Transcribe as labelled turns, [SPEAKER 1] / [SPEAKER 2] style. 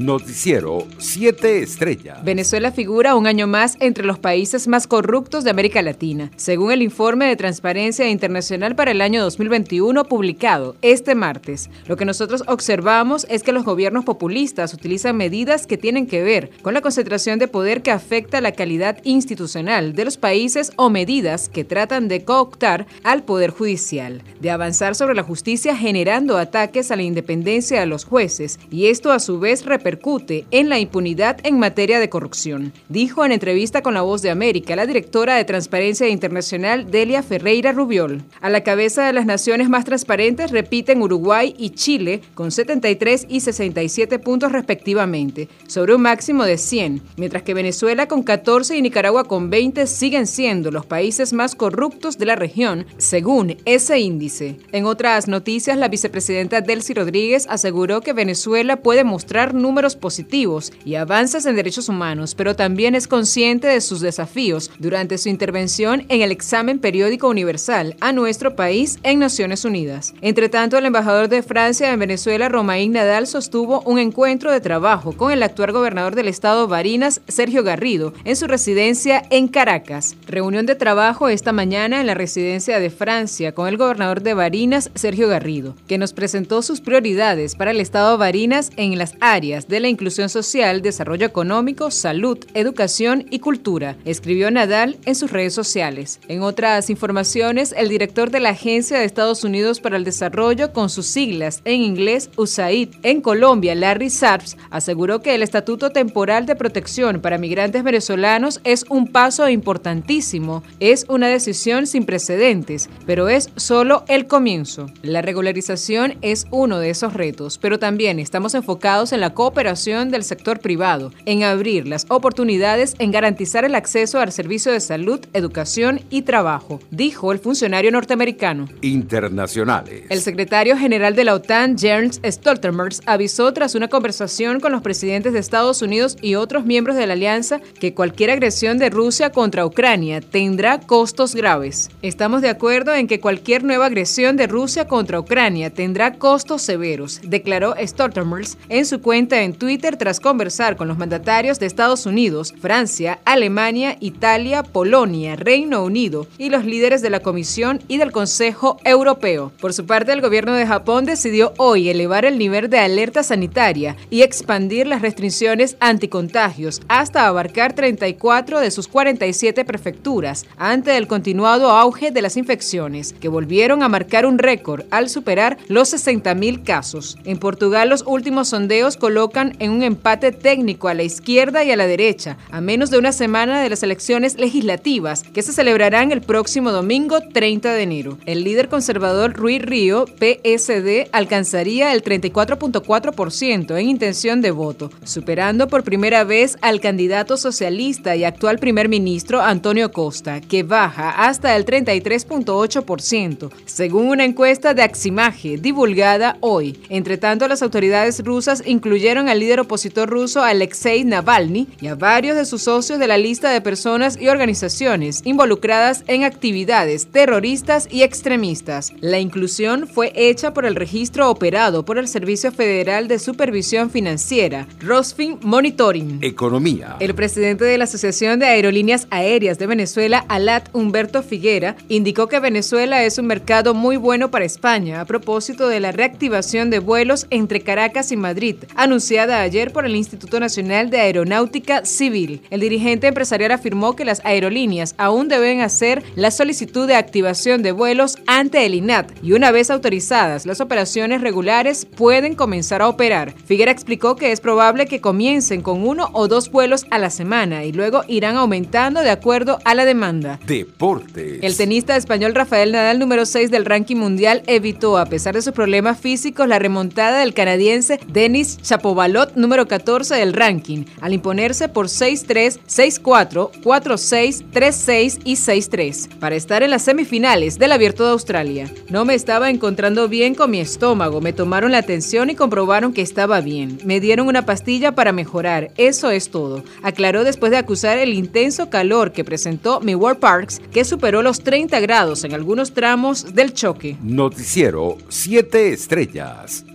[SPEAKER 1] Noticiero 7 Estrellas.
[SPEAKER 2] Venezuela figura un año más entre los países más corruptos de América Latina, según el informe de Transparencia Internacional para el año 2021 publicado este martes. Lo que nosotros observamos es que los gobiernos populistas utilizan medidas que tienen que ver con la concentración de poder que afecta la calidad institucional de los países o medidas que tratan de cooptar al poder judicial, de avanzar sobre la justicia generando ataques a la independencia de los jueces y esto a su vez repercute en la impunidad en materia de corrupción, dijo en entrevista con La Voz de América la directora de Transparencia Internacional Delia Ferreira Rubiol. A la cabeza de las naciones más transparentes repiten Uruguay y Chile con 73 y 67 puntos respectivamente, sobre un máximo de 100, mientras que Venezuela con 14 y Nicaragua con 20 siguen siendo los países más corruptos de la región, según ese índice. En otras noticias, la vicepresidenta Delcy Rodríguez aseguró que Venezuela puede mostrar números positivos y avances en derechos humanos, pero también es consciente de sus desafíos durante su intervención en el examen periódico universal a nuestro país en Naciones Unidas. Entre tanto, el embajador de Francia en Venezuela, Romain Nadal, sostuvo un encuentro de trabajo con el actual gobernador del estado Barinas, Sergio Garrido, en su residencia en Caracas. Reunión de trabajo esta mañana en la residencia de Francia con el gobernador de Barinas, Sergio Garrido, que nos presentó sus prioridades para el estado Barinas en las áreas de la inclusión social, desarrollo económico, salud, educación y cultura, escribió Nadal en sus redes sociales. En otras informaciones, el director de la Agencia de Estados Unidos para el Desarrollo, con sus siglas en inglés USAID, en Colombia, Larry Sarps, aseguró que el Estatuto Temporal de Protección para Migrantes Venezolanos es un paso importantísimo, es una decisión sin precedentes, pero es solo el comienzo. La regularización es uno de esos retos, pero también estamos enfocados en la cooperación del sector privado, en abrir las oportunidades en garantizar el acceso al servicio de salud, educación y trabajo, dijo el funcionario norteamericano.
[SPEAKER 1] Internacionales.
[SPEAKER 2] El secretario general de la OTAN, Jens Stoltenberg, avisó tras una conversación con los presidentes de Estados Unidos y otros miembros de la alianza que cualquier agresión de Rusia contra Ucrania tendrá costos graves. Estamos de acuerdo en que cualquier nueva agresión de Rusia contra Ucrania tendrá costos severos, declaró Stoltenberg en su cuenta en Twitter tras conversar con los mandatarios de Estados Unidos, Francia, Alemania, Italia, Polonia, Reino Unido y los líderes de la Comisión y del Consejo Europeo. Por su parte, el gobierno de Japón decidió hoy elevar el nivel de alerta sanitaria y expandir las restricciones anticontagios hasta abarcar 34 de sus 47 prefecturas ante el continuado auge de las infecciones, que volvieron a marcar un récord al superar los 60.000 casos. En Portugal, los últimos sondeos colocan colocan en un empate técnico a la izquierda y a la derecha, a menos de una semana de las elecciones legislativas que se celebrarán el próximo domingo 30 de enero. El líder conservador Rui Río, PSD, alcanzaría el 34.4% en intención de voto, superando por primera vez al candidato socialista y actual primer ministro Antonio Costa, que baja hasta el 33.8%, según una encuesta de Aximaje divulgada hoy. Entre tanto, las autoridades rusas incluyeron al líder opositor ruso Alexei Navalny y a varios de sus socios de la lista de personas y organizaciones involucradas en actividades terroristas y extremistas. La inclusión fue hecha por el registro operado por el Servicio Federal de Supervisión Financiera, Rosfin Monitoring.
[SPEAKER 1] Economía.
[SPEAKER 2] El presidente de la Asociación de Aerolíneas Aéreas de Venezuela, Alat Humberto Figuera, indicó que Venezuela es un mercado muy bueno para España a propósito de la reactivación de vuelos entre Caracas y Madrid, anunciada ayer por el Instituto Nacional de Aeronáutica Civil. El dirigente empresarial afirmó que las aerolíneas aún deben hacer la solicitud de activación de vuelos ante el INAT y una vez autorizadas las operaciones regulares pueden comenzar a operar. Figuera explicó que es probable que comiencen con uno o dos vuelos a la semana y luego irán aumentando de acuerdo a la demanda.
[SPEAKER 1] Deportes.
[SPEAKER 2] El tenista español Rafael Nadal, número 6 del ranking mundial, evitó, a pesar de sus problemas físicos, la remontada del canadiense Denis Chapovalov Pobalot número 14 del ranking, al imponerse por 6-3, 6-4, 4-6, 3-6 y 6-3, para estar en las semifinales del Abierto de Australia. No me estaba encontrando bien con mi estómago, me tomaron la atención y comprobaron que estaba bien. Me dieron una pastilla para mejorar, eso es todo, aclaró después de acusar el intenso calor que presentó mi World Parks, que superó los 30 grados en algunos tramos del choque.
[SPEAKER 1] Noticiero 7 estrellas.